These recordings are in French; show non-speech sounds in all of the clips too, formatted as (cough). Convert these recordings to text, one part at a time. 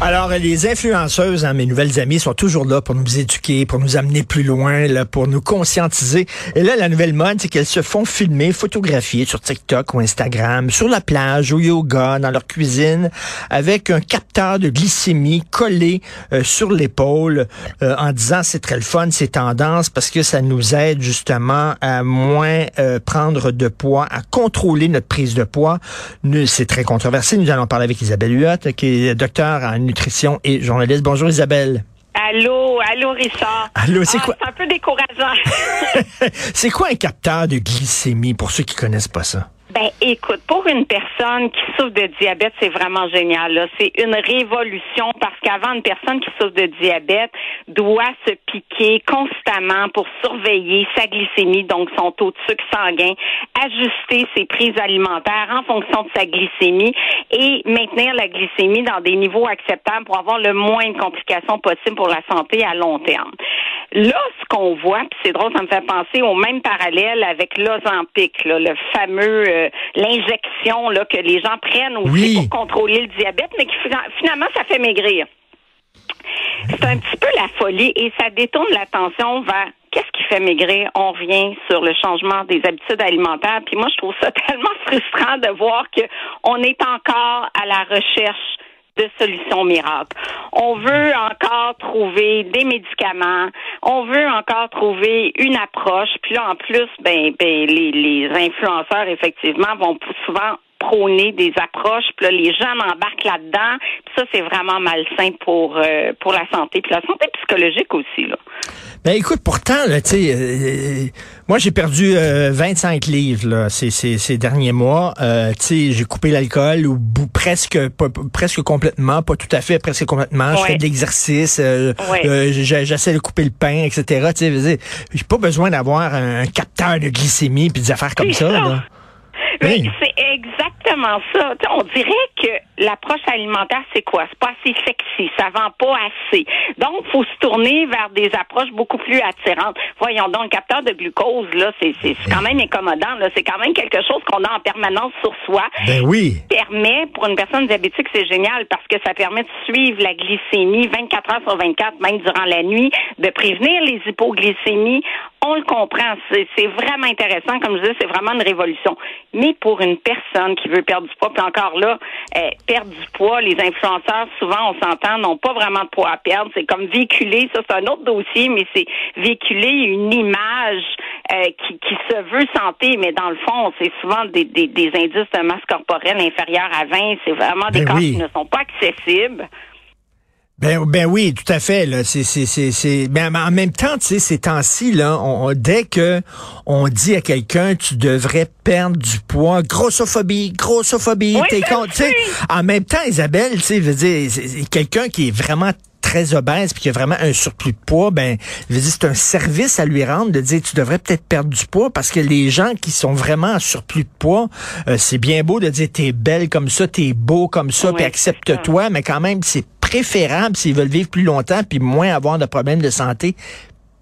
Alors, les influenceuses, hein, mes nouvelles amies, sont toujours là pour nous éduquer, pour nous amener plus loin, là, pour nous conscientiser. Et là, la nouvelle mode, c'est qu'elles se font filmer, photographier sur TikTok ou Instagram, sur la plage, au yoga, dans leur cuisine, avec un capteur de glycémie collé euh, sur l'épaule, euh, en disant c'est très le fun, c'est tendance, parce que ça nous aide justement à moins euh, prendre de poids, à contrôler notre prise de poids. C'est très controversé. Nous allons parler avec Isabelle Huot, qui est docteur en nutrition et journaliste. Bonjour Isabelle. Allô, allô Richard. Allô, c'est ah, quoi? C'est un peu décourageant. (laughs) c'est quoi un capteur de glycémie pour ceux qui connaissent pas ça? Ben, écoute, pour une personne qui souffre de diabète, c'est vraiment génial. C'est une révolution parce qu'avant, une personne qui souffre de diabète doit se piquer constamment pour surveiller sa glycémie, donc son taux de sucre sanguin, ajuster ses prises alimentaires en fonction de sa glycémie et maintenir la glycémie dans des niveaux acceptables pour avoir le moins de complications possible pour la santé à long terme. Là, ce qu'on voit, puis c'est drôle, ça me fait penser au même parallèle avec l'Ozempic, le fameux euh, l'injection là que les gens prennent aussi pour contrôler le diabète, mais qui finalement ça fait maigrir. C'est un petit peu la folie et ça détourne l'attention vers qu'est-ce qui fait maigrir? On revient sur le changement des habitudes alimentaires. Puis moi, je trouve ça (laughs) tellement frustrant de voir qu'on est encore à la recherche de solutions miracles. On veut encore trouver des médicaments, on veut encore trouver une approche. Puis là, en plus, ben, ben les, les influenceurs, effectivement, vont souvent prôner des approches, puis là, les gens embarquent là-dedans, puis ça, c'est vraiment malsain pour, euh, pour la santé, puis la santé psychologique aussi, là. Ben écoute, pourtant, là, tu sais, euh, moi j'ai perdu 25 euh, livres là, ces, ces, ces derniers mois. Euh, tu j'ai coupé l'alcool ou presque presque complètement, pas tout à fait, presque complètement. Je fais de l'exercice, j'essaie de couper le pain, etc. Tu sais, j'ai pas besoin d'avoir un, capteur de glycémie puis des affaires comme ça. Là. Oui, c'est exactement ça. on dirait que l'approche alimentaire, c'est quoi? C'est pas assez sexy, ça vend pas assez. Donc, faut se tourner vers des approches beaucoup plus attirantes. Voyons donc, le capteur de glucose, là, c'est, c'est, quand même incommodant. Là. C'est quand même quelque chose qu'on a en permanence sur soi. Ben oui. permet, pour une personne diabétique, c'est génial parce que ça permet de suivre la glycémie 24 heures sur 24, même durant la nuit, de prévenir les hypoglycémies. On le comprend. C'est, vraiment intéressant. Comme je disais, c'est vraiment une révolution. Mais pour une personne qui veut perdre du poids, puis encore là, euh, perdre du poids, les influenceurs, souvent, on s'entend, n'ont pas vraiment de poids à perdre. C'est comme véhiculer, ça c'est un autre dossier, mais c'est véhiculer une image euh, qui, qui, se veut santé, mais dans le fond, c'est souvent des, des, des, indices de masse corporelle inférieurs à 20. C'est vraiment des ben qui ne sont pas accessibles. Ben, ben oui, tout à fait. Là. C'est, c'est, c'est, c'est... Ben, en même temps, tu sais, ces temps-ci, là, on, dès que on dit à quelqu'un tu devrais perdre du poids, grossophobie, grossophobie, t'es con. En même temps, Isabelle, tu sais, veut dire, quelqu'un qui est vraiment très obèse puis qui a vraiment un surplus de poids, ben, je veux dire, c'est un service à lui rendre de dire tu devrais peut-être perdre du poids parce que les gens qui sont vraiment en surplus de poids, euh, c'est bien beau de dire t'es belle comme ça, t'es beau comme ça, puis accepte-toi, mais quand même c'est préférable s'ils veulent vivre plus longtemps puis moins avoir de problèmes de santé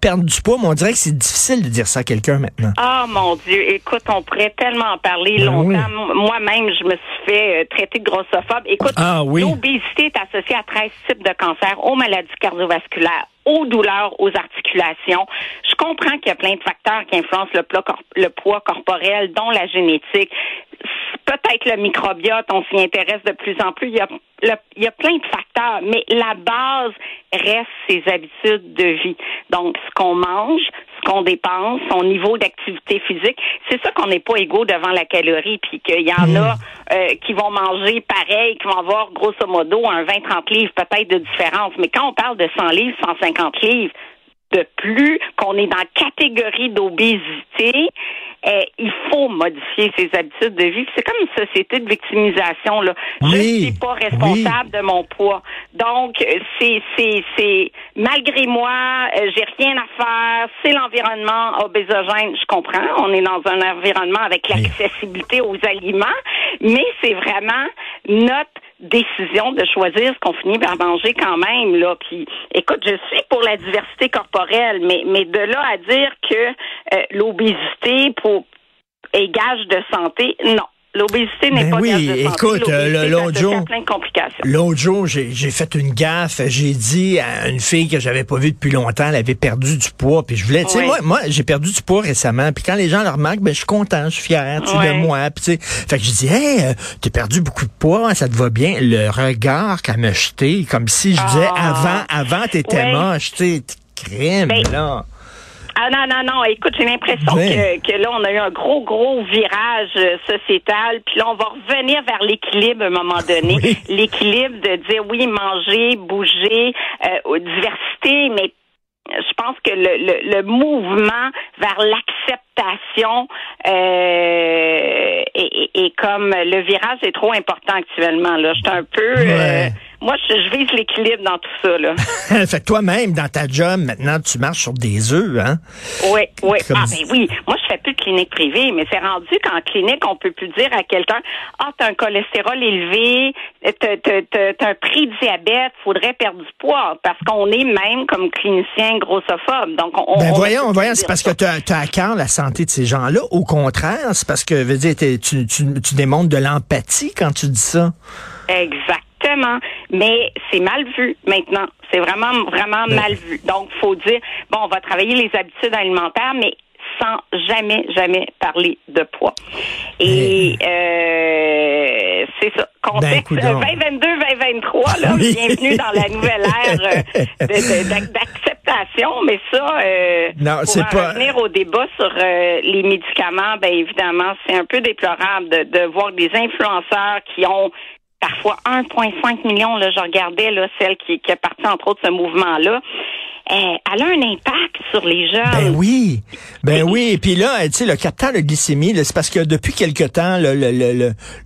perdre du poids, mais on dirait que c'est difficile de dire ça à quelqu'un maintenant. Ah, mon Dieu. Écoute, on pourrait tellement en parler ben longtemps. Moi-même, je me suis fait euh, traiter de grossophobe. Écoute, ah, l'obésité est associée à 13 types de cancers, aux maladies cardiovasculaires, aux douleurs, aux articulations. Je comprends qu'il y a plein de facteurs qui influencent le poids corporel, dont la génétique peut-être le microbiote, on s'y intéresse de plus en plus. Il y, a, il y a plein de facteurs, mais la base reste ses habitudes de vie. Donc, ce qu'on mange, ce qu'on dépense, son niveau d'activité physique, c'est ça qu'on n'est pas égaux devant la calorie, puis qu'il y en a hmm. euh, qui vont manger pareil, qui vont avoir grosso modo un 20-30 livres peut-être de différence. Mais quand on parle de 100 livres, 150 livres, de plus, qu'on est dans la catégorie d'obésité, eh, il faut modifier ses habitudes de vie. C'est comme une société de victimisation. Là. Oui, je ne suis pas responsable de mon poids. Donc, c'est, c'est, c'est malgré moi, euh, j'ai rien à faire. C'est l'environnement obésogène. Je comprends. On est dans un environnement avec l'accessibilité aux aliments, mais c'est vraiment notre décision de choisir ce qu'on finit par manger quand même. Là. Puis, écoute, je suis pour la diversité corporelle, mais, mais de là à dire que euh, l'obésité pour est gage de santé, non. L'obésité n'est ben pas oui, écoute, euh, l'autre jour, de. L'autre jour, j'ai fait une gaffe. J'ai dit à une fille que j'avais pas vue depuis longtemps, elle avait perdu du poids, puis je voulais, tu sais, moi, moi j'ai perdu du poids récemment, puis quand les gens le remarquent, ben je suis content, je suis fier, tu de moi, puis tu sais, fait que je dis, hey, euh, t'as perdu beaucoup de poids, ça te va bien? Le regard qu'elle m'a jeté, comme si je disais, ah. avant, avant t'étais moche, tu sais, crème ben, là. Ah non, non, non. Écoute, j'ai l'impression que, que, là, on a eu un gros, gros virage euh, sociétal. Puis là, on va revenir vers l'équilibre à un moment donné. L'équilibre de dire oui, manger, bouger, euh, diversité, mais je pense que le, le, le mouvement vers l'acceptation euh, est, comme le virage est trop important actuellement. Là, je suis un peu euh, moi, je, vise l'équilibre dans tout ça. Là. (laughs) fait que toi-même, dans ta job, maintenant, tu marches sur des œufs, hein? Oui, oui. Ah, ben oui. Moi, je fais plus de clinique privée, mais c'est rendu qu'en clinique, on peut plus dire à quelqu'un, ah, t'as un cholestérol élevé, t'as un prix diabète, faudrait perdre du poids, parce qu'on est même, comme clinicien, grossophobe. Donc, on, ben voyons, voyons, c'est parce que tu as, à cœur la santé de ces gens-là. Au contraire, c'est parce que, veux dire, tu, tu, tu démontres de l'empathie quand tu dis ça. Exact. Mais c'est mal vu maintenant. C'est vraiment, vraiment mal vu. Donc, faut dire, bon, on va travailler les habitudes alimentaires, mais sans jamais, jamais parler de poids. Et euh, c'est ça. Contexte 2022-2023, là, bienvenue dans la nouvelle ère euh, d'acceptation, mais ça, euh, non, pour pas... revenir au débat sur euh, les médicaments, ben évidemment, c'est un peu déplorable de, de voir des influenceurs qui ont parfois 1,5 million, là, je regardais là, celle qui, qui est partie entre autres ce mouvement-là. Euh, elle a un impact sur les jeunes. Ben oui, ben oui. Et puis là, tu sais, le capteur de glycémie, c'est parce que depuis quelque temps,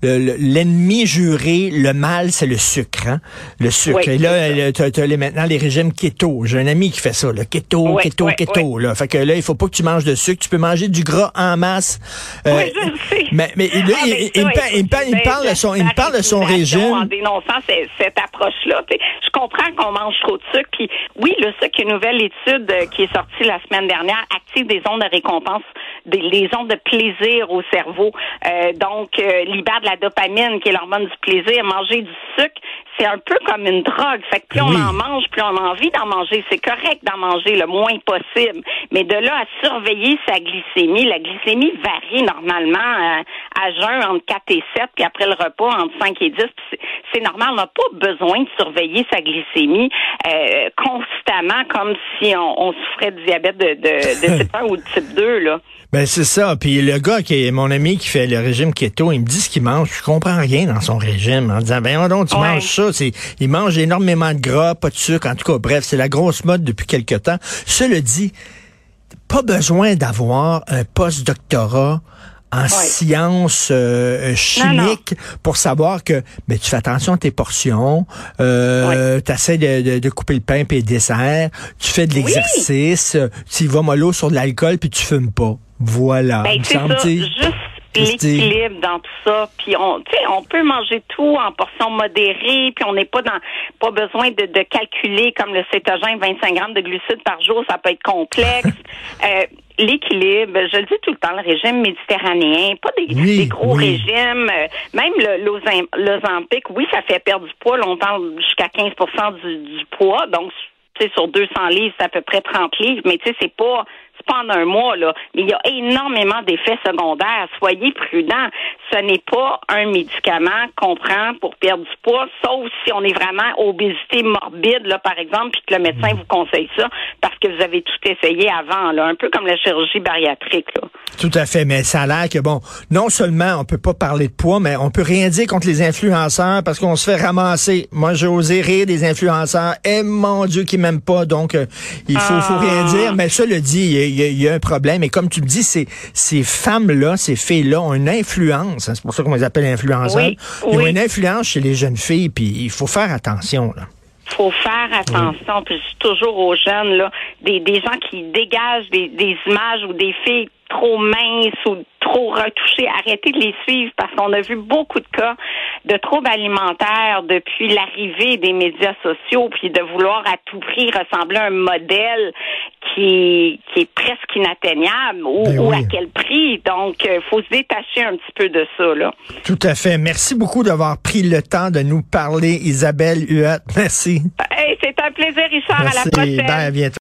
l'ennemi le, juré, le mal, c'est le sucre. Hein? Le sucre. Et là, tu as, les, maintenant les régimes keto. J'ai un ami qui fait ça, le keto, keto, keto. Là. Fait que là, il faut pas que tu manges de sucre. Tu peux manger du gras en masse. Euh, oui, je sais. Mais, mais là, ah, il, il, me parle de son, il me parle de son régime. En dénonçant cette, approche-là. Je comprends qu'on mange trop de sucre. Puis oui, le sucre nouvelle étude euh, qui est sortie la semaine dernière active des ondes de récompense, des, les ondes de plaisir au cerveau. Euh, donc, euh, libère de la dopamine, qui est l'hormone du plaisir. Manger du sucre, c'est un peu comme une drogue. Fait que plus on en mange, plus on a envie d'en manger. C'est correct d'en manger le moins possible. Mais de là à surveiller sa glycémie, la glycémie varie normalement à, à jeun entre 4 et 7, puis après le repas entre 5 et 10. C'est normal, on n'a pas besoin de surveiller sa glycémie euh, constamment comme si on, souffrait de diabète de, de, type 1 (laughs) ou de type 2. Là. Ben c'est ça. Puis le gars qui est mon ami qui fait le régime keto, il me dit ce qu'il mange. Je comprends rien dans son régime en disant ben donc tu manges ça. C'est, il mange énormément de gras, pas de sucre. En tout cas, bref, c'est la grosse mode depuis quelque temps. Cela dit, pas besoin d'avoir un post-doctorat en sciences euh, chimiques pour savoir que ben, tu fais attention à tes portions, euh, tu essaies de, de, couper le pain et le dessert, tu fais de l'exercice, tu vas mollo sur de l'alcool puis tu fumes pas. Voilà. Ben, c'est ça, juste l'équilibre dans tout ça. Puis on, on peut manger tout en portions modérées, puis on n'est pas dans pas besoin de, de, calculer comme le cétogène 25 grammes de glucides par jour, ça peut être complexe. (laughs) euh, l'équilibre, je le dis tout le temps, le régime méditerranéen, pas des, gros régimes, euh, même le l'Ozempic, oui, ça fait perdre du poids, on parle jusqu'à 15 du, du poids, donc sur 200 livres, c'est à peu près 30 livres, mais tu sais, c'est pas pendant un mois, là. Mais il y a énormément d'effets secondaires. Soyez prudents. Ce n'est pas un médicament qu'on prend pour perdre du poids, sauf si on est vraiment obésité morbide, là, par exemple, puis que le médecin vous conseille ça parce que vous avez tout essayé avant, là. Un peu comme la chirurgie bariatrique, là. Tout à fait, mais ça a l'air que, bon, non seulement on peut pas parler de poids, mais on peut rien dire contre les influenceurs parce qu'on se fait ramasser. Moi, j'ai osé rire des influenceurs. Eh, mon Dieu, qui m'aiment pas, donc euh, il faut, faut rien ah. dire. Mais ça le dit, il y, a un problème. Et comme tu me dis, ces, ces femmes-là, ces filles-là ont une influence. Hein, c'est pour ça qu'on les appelle influenceurs. Ils ont une influence chez les jeunes filles, puis il faut faire attention. Là faut faire attention. Puis toujours aux jeunes là, des, des gens qui dégagent des, des images ou des filles trop minces ou trop retouchés, arrêtez de les suivre parce qu'on a vu beaucoup de cas de troubles alimentaires depuis l'arrivée des médias sociaux, puis de vouloir à tout prix ressembler à un modèle qui, qui est presque inatteignable ou, Ben ou à quel prix. Donc, il faut se détacher un petit peu de ça. Là. Tout à fait. Merci beaucoup d'avoir pris le temps de nous parler, Isabelle Huot. Merci. Hey, c'est un plaisir, Richard. À la Merci. prochaine. Ben, à bientôt.